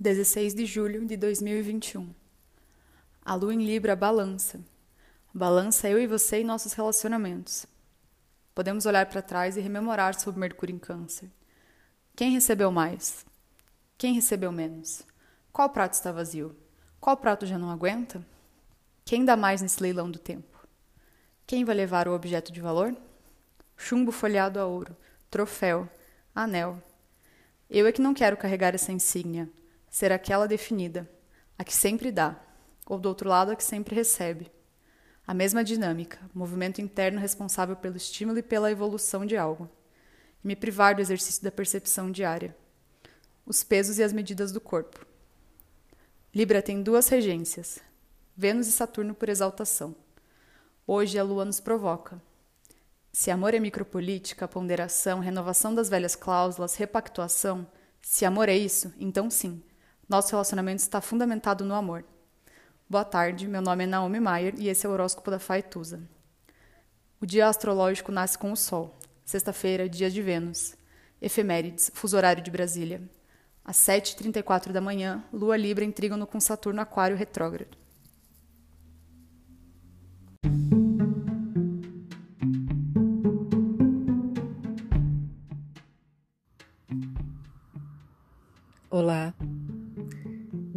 16 de julho de 2021. A lua em Libra balança. Balança eu e você e nossos relacionamentos. Podemos olhar para trás e rememorar sobre Mercúrio em Câncer. Quem recebeu mais? Quem recebeu menos? Qual prato está vazio? Qual prato já não aguenta? Quem dá mais nesse leilão do tempo? Quem vai levar o objeto de valor? Chumbo folhado a ouro, troféu, anel. Eu é que não quero carregar essa insígnia ser aquela definida, a que sempre dá, ou do outro lado, a que sempre recebe. A mesma dinâmica, movimento interno responsável pelo estímulo e pela evolução de algo. E me privar do exercício da percepção diária. Os pesos e as medidas do corpo. Libra tem duas regências, Vênus e Saturno por exaltação. Hoje a Lua nos provoca. Se amor é micropolítica, ponderação, renovação das velhas cláusulas, repactuação, se amor é isso, então sim, nosso relacionamento está fundamentado no amor. Boa tarde, meu nome é Naomi Maier e esse é o horóscopo da Faituza. O dia astrológico nasce com o Sol. Sexta-feira, dia de Vênus. Efemérides, fuso horário de Brasília. Às 7h34 da manhã, Lua Libra em trígono com Saturno Aquário retrógrado. Olá,